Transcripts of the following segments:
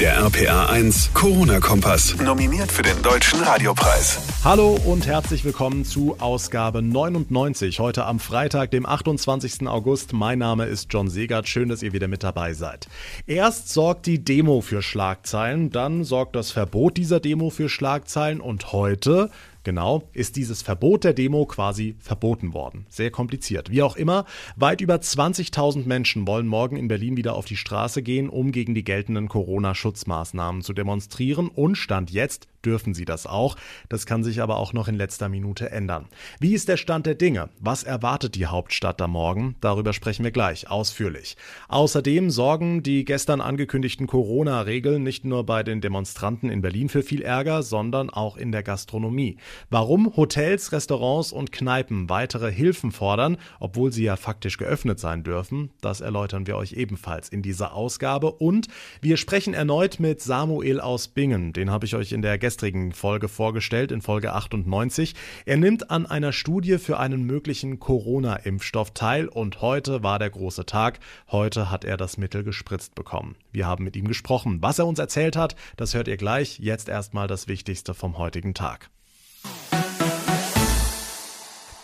Der RPA 1 Corona-Kompass. Nominiert für den Deutschen Radiopreis. Hallo und herzlich willkommen zu Ausgabe 99. Heute am Freitag, dem 28. August. Mein Name ist John Segert. Schön, dass ihr wieder mit dabei seid. Erst sorgt die Demo für Schlagzeilen, dann sorgt das Verbot dieser Demo für Schlagzeilen und heute Genau, ist dieses Verbot der Demo quasi verboten worden. Sehr kompliziert. Wie auch immer, weit über 20.000 Menschen wollen morgen in Berlin wieder auf die Straße gehen, um gegen die geltenden Corona-Schutzmaßnahmen zu demonstrieren. Und Stand jetzt dürfen sie das auch. Das kann sich aber auch noch in letzter Minute ändern. Wie ist der Stand der Dinge? Was erwartet die Hauptstadt da morgen? Darüber sprechen wir gleich ausführlich. Außerdem sorgen die gestern angekündigten Corona-Regeln nicht nur bei den Demonstranten in Berlin für viel Ärger, sondern auch in der Gastronomie. Warum Hotels, Restaurants und Kneipen weitere Hilfen fordern, obwohl sie ja faktisch geöffnet sein dürfen, das erläutern wir euch ebenfalls in dieser Ausgabe. Und wir sprechen erneut mit Samuel aus Bingen. Den habe ich euch in der gestrigen Folge vorgestellt, in Folge 98. Er nimmt an einer Studie für einen möglichen Corona-Impfstoff teil und heute war der große Tag. Heute hat er das Mittel gespritzt bekommen. Wir haben mit ihm gesprochen. Was er uns erzählt hat, das hört ihr gleich. Jetzt erstmal das Wichtigste vom heutigen Tag.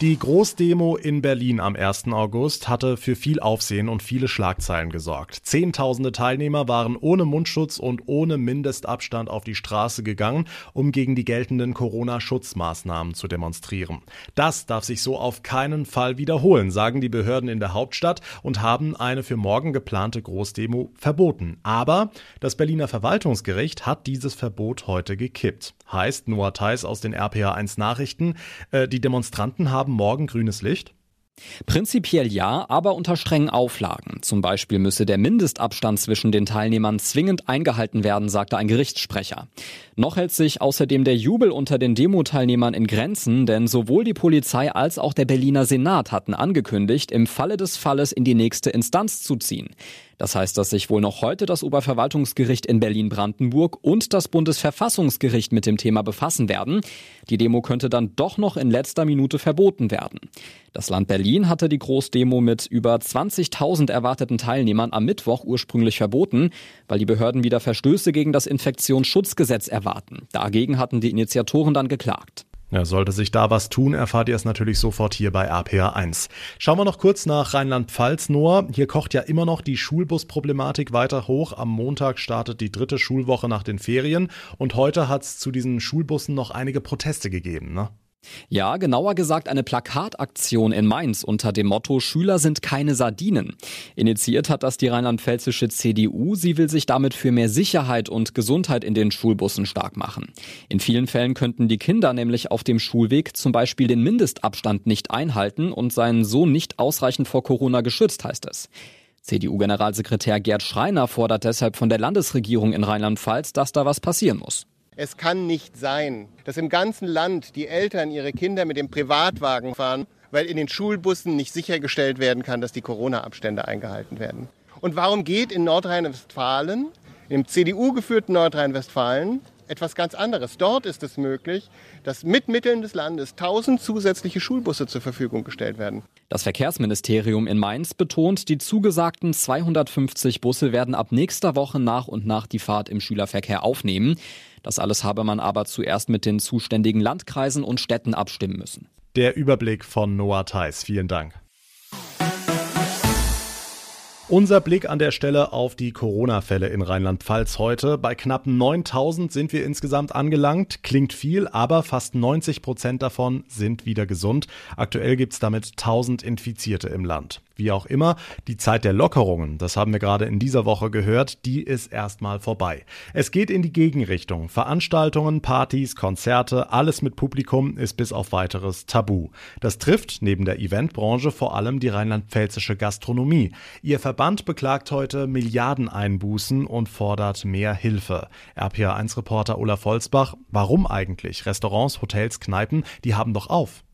Die Großdemo in Berlin am 1. August hatte für viel Aufsehen und viele Schlagzeilen gesorgt. Zehntausende Teilnehmer waren ohne Mundschutz und ohne Mindestabstand auf die Straße gegangen, um gegen die geltenden Corona-Schutzmaßnahmen zu demonstrieren. Das darf sich so auf keinen Fall wiederholen, sagen die Behörden in der Hauptstadt und haben eine für morgen geplante Großdemo verboten. Aber das Berliner Verwaltungsgericht hat dieses Verbot heute gekippt. Heißt Noah Theis aus den RPA 1 Nachrichten, äh, die Demonstranten haben morgen grünes Licht? Prinzipiell ja, aber unter strengen Auflagen. Zum Beispiel müsse der Mindestabstand zwischen den Teilnehmern zwingend eingehalten werden, sagte ein Gerichtssprecher. Noch hält sich außerdem der Jubel unter den Demo-Teilnehmern in Grenzen, denn sowohl die Polizei als auch der Berliner Senat hatten angekündigt, im Falle des Falles in die nächste Instanz zu ziehen. Das heißt, dass sich wohl noch heute das Oberverwaltungsgericht in Berlin-Brandenburg und das Bundesverfassungsgericht mit dem Thema befassen werden. Die Demo könnte dann doch noch in letzter Minute verboten werden. Das Land Berlin hatte die Großdemo mit über 20.000 erwarteten Teilnehmern am Mittwoch ursprünglich verboten, weil die Behörden wieder Verstöße gegen das Infektionsschutzgesetz erwarten. Dagegen hatten die Initiatoren dann geklagt. Ja, sollte sich da was tun, erfahrt ihr es natürlich sofort hier bei RPA 1. Schauen wir noch kurz nach Rheinland-Pfalz, Noah. Hier kocht ja immer noch die Schulbusproblematik weiter hoch. Am Montag startet die dritte Schulwoche nach den Ferien und heute hat es zu diesen Schulbussen noch einige Proteste gegeben, ne? Ja, genauer gesagt eine Plakataktion in Mainz unter dem Motto Schüler sind keine Sardinen. Initiiert hat das die rheinland-pfälzische CDU. Sie will sich damit für mehr Sicherheit und Gesundheit in den Schulbussen stark machen. In vielen Fällen könnten die Kinder nämlich auf dem Schulweg zum Beispiel den Mindestabstand nicht einhalten und seien so nicht ausreichend vor Corona geschützt, heißt es. CDU-Generalsekretär Gerd Schreiner fordert deshalb von der Landesregierung in Rheinland-Pfalz, dass da was passieren muss. Es kann nicht sein, dass im ganzen Land die Eltern ihre Kinder mit dem Privatwagen fahren, weil in den Schulbussen nicht sichergestellt werden kann, dass die Corona-Abstände eingehalten werden. Und warum geht in Nordrhein-Westfalen, im CDU-geführten Nordrhein-Westfalen, etwas ganz anderes. Dort ist es möglich, dass mit Mitteln des Landes 1000 zusätzliche Schulbusse zur Verfügung gestellt werden. Das Verkehrsministerium in Mainz betont, die zugesagten 250 Busse werden ab nächster Woche nach und nach die Fahrt im Schülerverkehr aufnehmen. Das alles habe man aber zuerst mit den zuständigen Landkreisen und Städten abstimmen müssen. Der Überblick von Noah Theis. Vielen Dank. Unser Blick an der Stelle auf die Corona-Fälle in Rheinland-Pfalz heute. Bei knapp 9000 sind wir insgesamt angelangt. Klingt viel, aber fast 90 Prozent davon sind wieder gesund. Aktuell gibt es damit 1000 Infizierte im Land. Wie auch immer, die Zeit der Lockerungen, das haben wir gerade in dieser Woche gehört, die ist erstmal vorbei. Es geht in die Gegenrichtung. Veranstaltungen, Partys, Konzerte, alles mit Publikum ist bis auf weiteres tabu. Das trifft neben der Eventbranche vor allem die rheinland-pfälzische Gastronomie. Ihr Verband beklagt heute Milliardeneinbußen und fordert mehr Hilfe. RPA1-Reporter Olaf Volzbach, warum eigentlich? Restaurants, Hotels, Kneipen, die haben doch auf.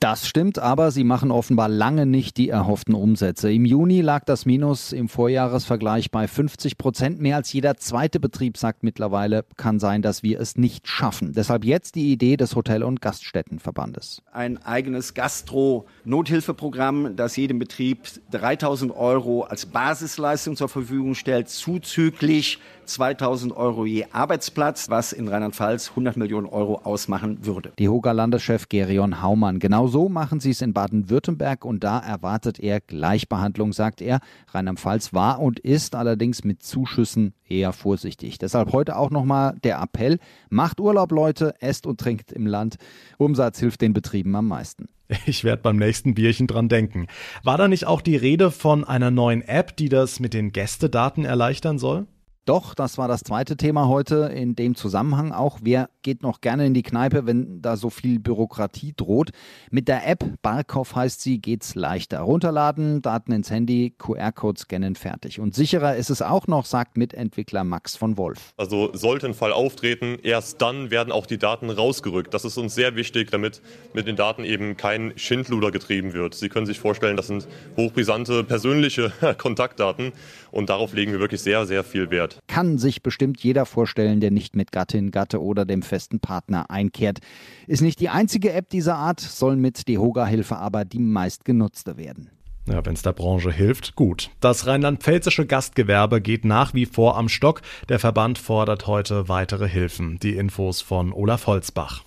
Das stimmt, aber sie machen offenbar lange nicht die erhofften Umsätze. Im Juni lag das Minus im Vorjahresvergleich bei 50 Prozent. Mehr als jeder zweite Betrieb sagt mittlerweile, kann sein, dass wir es nicht schaffen. Deshalb jetzt die Idee des Hotel- und Gaststättenverbandes. Ein eigenes Gastro-Nothilfeprogramm, das jedem Betrieb 3000 Euro als Basisleistung zur Verfügung stellt, zuzüglich 2000 Euro je Arbeitsplatz, was in Rheinland-Pfalz 100 Millionen Euro ausmachen würde. Die Hoger Landeschef Gerion Haumann. Genau so machen sie es in Baden-Württemberg und da erwartet er Gleichbehandlung, sagt er. Rheinland-Pfalz war und ist allerdings mit Zuschüssen eher vorsichtig. Deshalb heute auch nochmal der Appell, macht Urlaub Leute, esst und trinkt im Land. Umsatz hilft den Betrieben am meisten. Ich werde beim nächsten Bierchen dran denken. War da nicht auch die Rede von einer neuen App, die das mit den Gästedaten erleichtern soll? Doch, das war das zweite Thema heute in dem Zusammenhang auch. Wer geht noch gerne in die Kneipe, wenn da so viel Bürokratie droht? Mit der App Barkov heißt sie, geht's leichter. Runterladen, Daten ins Handy, QR-Code scannen, fertig. Und sicherer ist es auch noch, sagt Mitentwickler Max von Wolf. Also sollte ein Fall auftreten, erst dann werden auch die Daten rausgerückt. Das ist uns sehr wichtig, damit mit den Daten eben kein Schindluder getrieben wird. Sie können sich vorstellen, das sind hochbrisante persönliche Kontaktdaten und darauf legen wir wirklich sehr, sehr viel Wert. Kann sich bestimmt jeder vorstellen, der nicht mit Gattin, Gatte oder dem festen Partner einkehrt. Ist nicht die einzige App dieser Art, soll mit Dehoga-Hilfe aber die meistgenutzte werden. Ja, wenn es der Branche hilft, gut. Das rheinland-pfälzische Gastgewerbe geht nach wie vor am Stock. Der Verband fordert heute weitere Hilfen. Die Infos von Olaf Holzbach.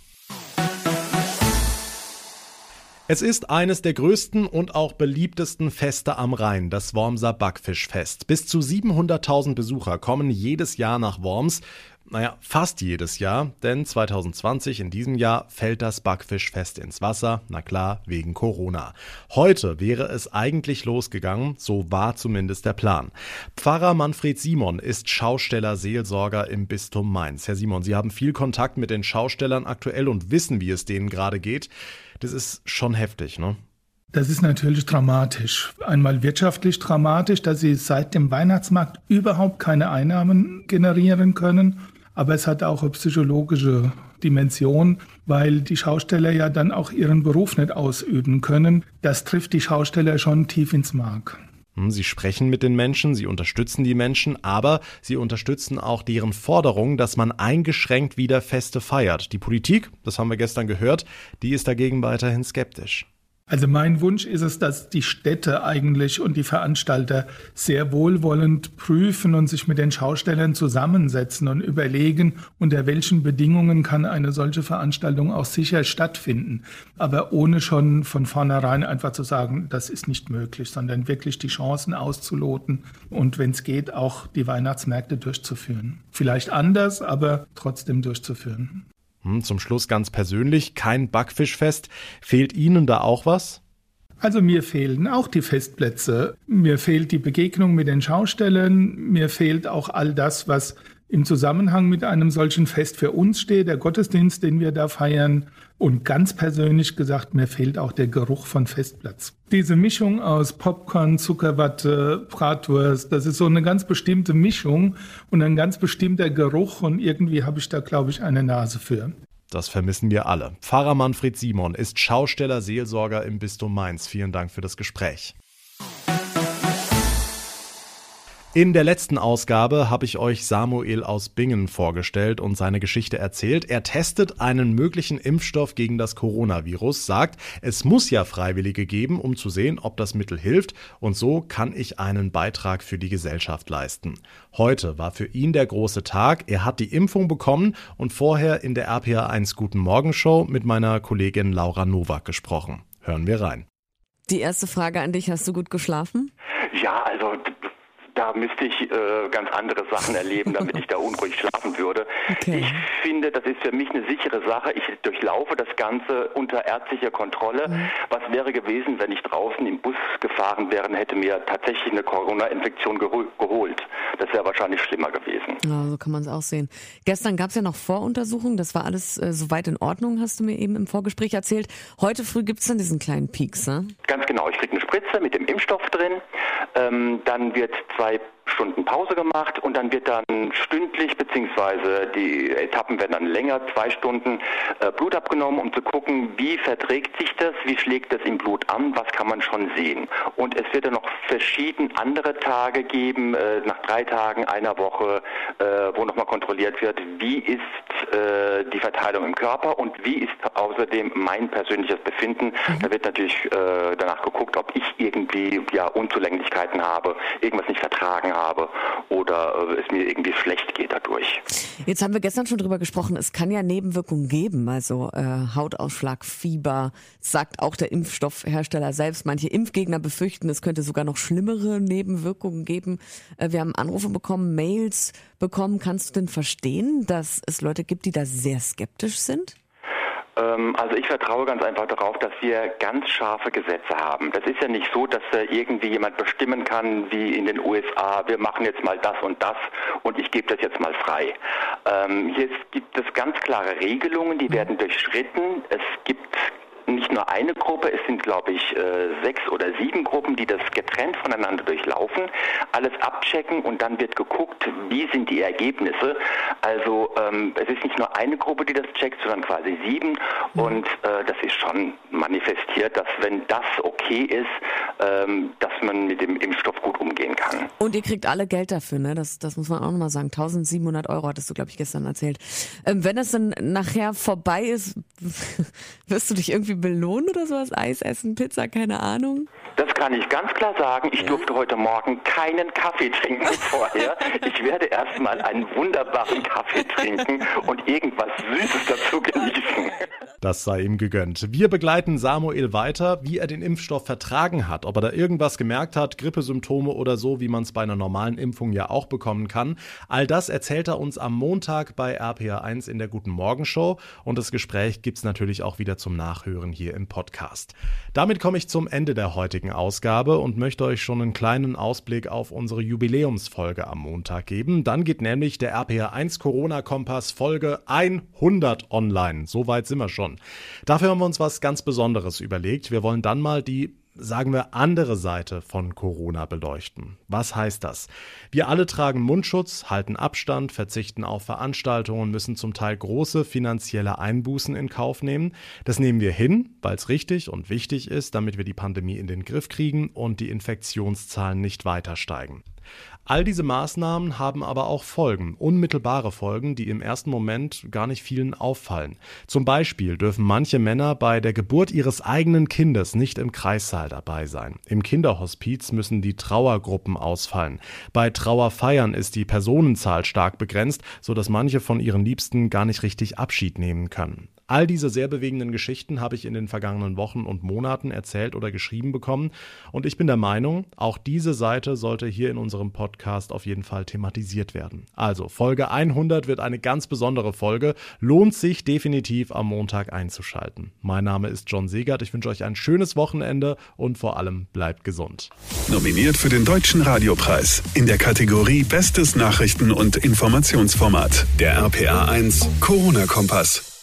Es ist eines der größten und auch beliebtesten Feste am Rhein, das Wormser Backfischfest. Bis zu 700.000 Besucher kommen jedes Jahr nach Worms. Naja, fast jedes Jahr, denn 2020 in diesem Jahr fällt das Backfischfest ins Wasser, na klar, wegen Corona. Heute wäre es eigentlich losgegangen, so war zumindest der Plan. Pfarrer Manfred Simon ist Schausteller Seelsorger im Bistum Mainz. Herr Simon, Sie haben viel Kontakt mit den Schaustellern aktuell und wissen, wie es denen gerade geht. Das ist schon heftig, ne? Das ist natürlich dramatisch. Einmal wirtschaftlich dramatisch, dass sie seit dem Weihnachtsmarkt überhaupt keine Einnahmen generieren können. Aber es hat auch eine psychologische Dimension, weil die Schausteller ja dann auch ihren Beruf nicht ausüben können. Das trifft die Schausteller schon tief ins Mark. Hm, sie sprechen mit den Menschen, sie unterstützen die Menschen, aber sie unterstützen auch deren Forderung, dass man eingeschränkt wieder Feste feiert. Die Politik, das haben wir gestern gehört, die ist dagegen weiterhin skeptisch. Also mein Wunsch ist es, dass die Städte eigentlich und die Veranstalter sehr wohlwollend prüfen und sich mit den Schaustellern zusammensetzen und überlegen, unter welchen Bedingungen kann eine solche Veranstaltung auch sicher stattfinden. Aber ohne schon von vornherein einfach zu sagen, das ist nicht möglich, sondern wirklich die Chancen auszuloten und wenn es geht, auch die Weihnachtsmärkte durchzuführen. Vielleicht anders, aber trotzdem durchzuführen. Hm, zum Schluss ganz persönlich, kein Backfischfest. Fehlt Ihnen da auch was? Also mir fehlen auch die Festplätze. Mir fehlt die Begegnung mit den Schaustellern. Mir fehlt auch all das, was im Zusammenhang mit einem solchen Fest für uns steht, der Gottesdienst, den wir da feiern. Und ganz persönlich gesagt, mir fehlt auch der Geruch von Festplatz. Diese Mischung aus Popcorn, Zuckerwatte, Bratwurst, das ist so eine ganz bestimmte Mischung und ein ganz bestimmter Geruch und irgendwie habe ich da, glaube ich, eine Nase für. Das vermissen wir alle. Pfarrer Manfred Simon ist Schausteller, Seelsorger im Bistum Mainz. Vielen Dank für das Gespräch. In der letzten Ausgabe habe ich euch Samuel aus Bingen vorgestellt und seine Geschichte erzählt. Er testet einen möglichen Impfstoff gegen das Coronavirus, sagt, es muss ja Freiwillige geben, um zu sehen, ob das Mittel hilft und so kann ich einen Beitrag für die Gesellschaft leisten. Heute war für ihn der große Tag. Er hat die Impfung bekommen und vorher in der RPA1 Guten Morgen Show mit meiner Kollegin Laura Nowak gesprochen. Hören wir rein. Die erste Frage an dich, hast du gut geschlafen? Ja, also da müsste ich äh, ganz andere Sachen erleben, damit ich da unruhig schlafen würde. Okay. Ich finde, das ist für mich eine sichere Sache. Ich durchlaufe das Ganze unter ärztlicher Kontrolle. Mhm. Was wäre gewesen, wenn ich draußen im Bus gefahren wäre, hätte mir tatsächlich eine Corona-Infektion geholt. Das wäre wahrscheinlich schlimmer gewesen. Ja, so kann man es auch sehen. Gestern gab es ja noch Voruntersuchungen. Das war alles äh, soweit in Ordnung, hast du mir eben im Vorgespräch erzählt. Heute früh gibt es dann diesen kleinen Peaks, ne? Ganz genau. Ich kriege eine Spritze mit dem Impfstoff drin. Ähm, dann wird zwei zwei Stunden Pause gemacht und dann wird dann stündlich, beziehungsweise die Etappen werden dann länger, zwei Stunden äh, Blut abgenommen, um zu gucken, wie verträgt sich das, wie schlägt das im Blut an, was kann man schon sehen. Und es wird dann noch verschiedene andere Tage geben, äh, nach drei Tagen, einer Woche, äh, wo nochmal kontrolliert wird, wie ist die Verteilung im Körper und wie ist außerdem mein persönliches Befinden. Mhm. Da wird natürlich danach geguckt, ob ich irgendwie ja, Unzulänglichkeiten habe, irgendwas nicht vertragen habe oder äh, es mir irgendwie schlecht geht dadurch. Jetzt haben wir gestern schon drüber gesprochen, es kann ja Nebenwirkungen geben, also äh, Hautausschlag, Fieber, sagt auch der Impfstoffhersteller selbst. Manche Impfgegner befürchten, es könnte sogar noch schlimmere Nebenwirkungen geben. Äh, wir haben Anrufe bekommen, Mails bekommen. Kannst du denn verstehen, dass es Leute gibt, die da sehr skeptisch sind? Ähm, also ich vertraue ganz einfach darauf, dass wir ganz scharfe Gesetze haben. Das ist ja nicht so, dass irgendwie jemand bestimmen kann, wie in den USA, wir machen jetzt mal das und das und ich gebe das jetzt mal frei. Ähm, hier gibt es ganz klare Regelungen, die werden durchschritten. Es gibt nicht nur eine Gruppe, es sind, glaube ich, äh, sechs oder sieben Gruppen, die das getrennt voneinander durchlaufen, alles abchecken und dann wird geguckt, wie sind die Ergebnisse. Also ähm, es ist nicht nur eine Gruppe, die das checkt, sondern quasi sieben mhm. und äh, das ist schon manifestiert, dass wenn das okay ist, ähm, dass man mit dem Impfstoff gut umgehen kann. Und ihr kriegt alle Geld dafür, ne? Das, das muss man auch nochmal sagen. 1700 Euro hattest du, glaube ich, gestern erzählt. Ähm, wenn es dann nachher vorbei ist, wirst du dich irgendwie belohnen oder sowas? Eis essen, Pizza, keine Ahnung? Das kann ich ganz klar sagen. Ich ja? durfte heute Morgen keinen Kaffee trinken vorher. Ich werde erstmal einen wunderbaren Kaffee trinken und irgendwas Süßes dazu genießen. Das sei ihm gegönnt. Wir begleiten Samuel weiter, wie er den Impfstoff vertragen hat, ob er da irgendwas gemerkt hat, Grippesymptome oder so, wie man es bei einer normalen Impfung ja auch bekommen kann. All das erzählt er uns am Montag bei RPA1 in der Guten Morgen Show und das Gespräch gibt es natürlich auch wieder zum Nachhören hier im Podcast. Damit komme ich zum Ende der heutigen Ausgabe und möchte euch schon einen kleinen Ausblick auf unsere Jubiläumsfolge am Montag geben. Dann geht nämlich der RPA1 Corona Kompass Folge 100 online. Soweit sind wir schon. Dafür haben wir uns was ganz Besonderes überlegt. Wir wollen dann mal die sagen wir, andere Seite von Corona beleuchten. Was heißt das? Wir alle tragen Mundschutz, halten Abstand, verzichten auf Veranstaltungen, müssen zum Teil große finanzielle Einbußen in Kauf nehmen. Das nehmen wir hin, weil es richtig und wichtig ist, damit wir die Pandemie in den Griff kriegen und die Infektionszahlen nicht weiter steigen. All diese Maßnahmen haben aber auch Folgen, unmittelbare Folgen, die im ersten Moment gar nicht vielen auffallen. Zum Beispiel dürfen manche Männer bei der Geburt ihres eigenen Kindes nicht im Kreissaal dabei sein. Im Kinderhospiz müssen die Trauergruppen ausfallen. Bei Trauerfeiern ist die Personenzahl stark begrenzt, so dass manche von ihren Liebsten gar nicht richtig Abschied nehmen können. All diese sehr bewegenden Geschichten habe ich in den vergangenen Wochen und Monaten erzählt oder geschrieben bekommen und ich bin der Meinung, auch diese Seite sollte hier in unserem Podcast auf jeden Fall thematisiert werden. Also Folge 100 wird eine ganz besondere Folge, lohnt sich definitiv am Montag einzuschalten. Mein Name ist John Segert, ich wünsche euch ein schönes Wochenende und vor allem bleibt gesund. Nominiert für den Deutschen Radiopreis in der Kategorie Bestes Nachrichten- und Informationsformat der RPA 1 Corona Kompass.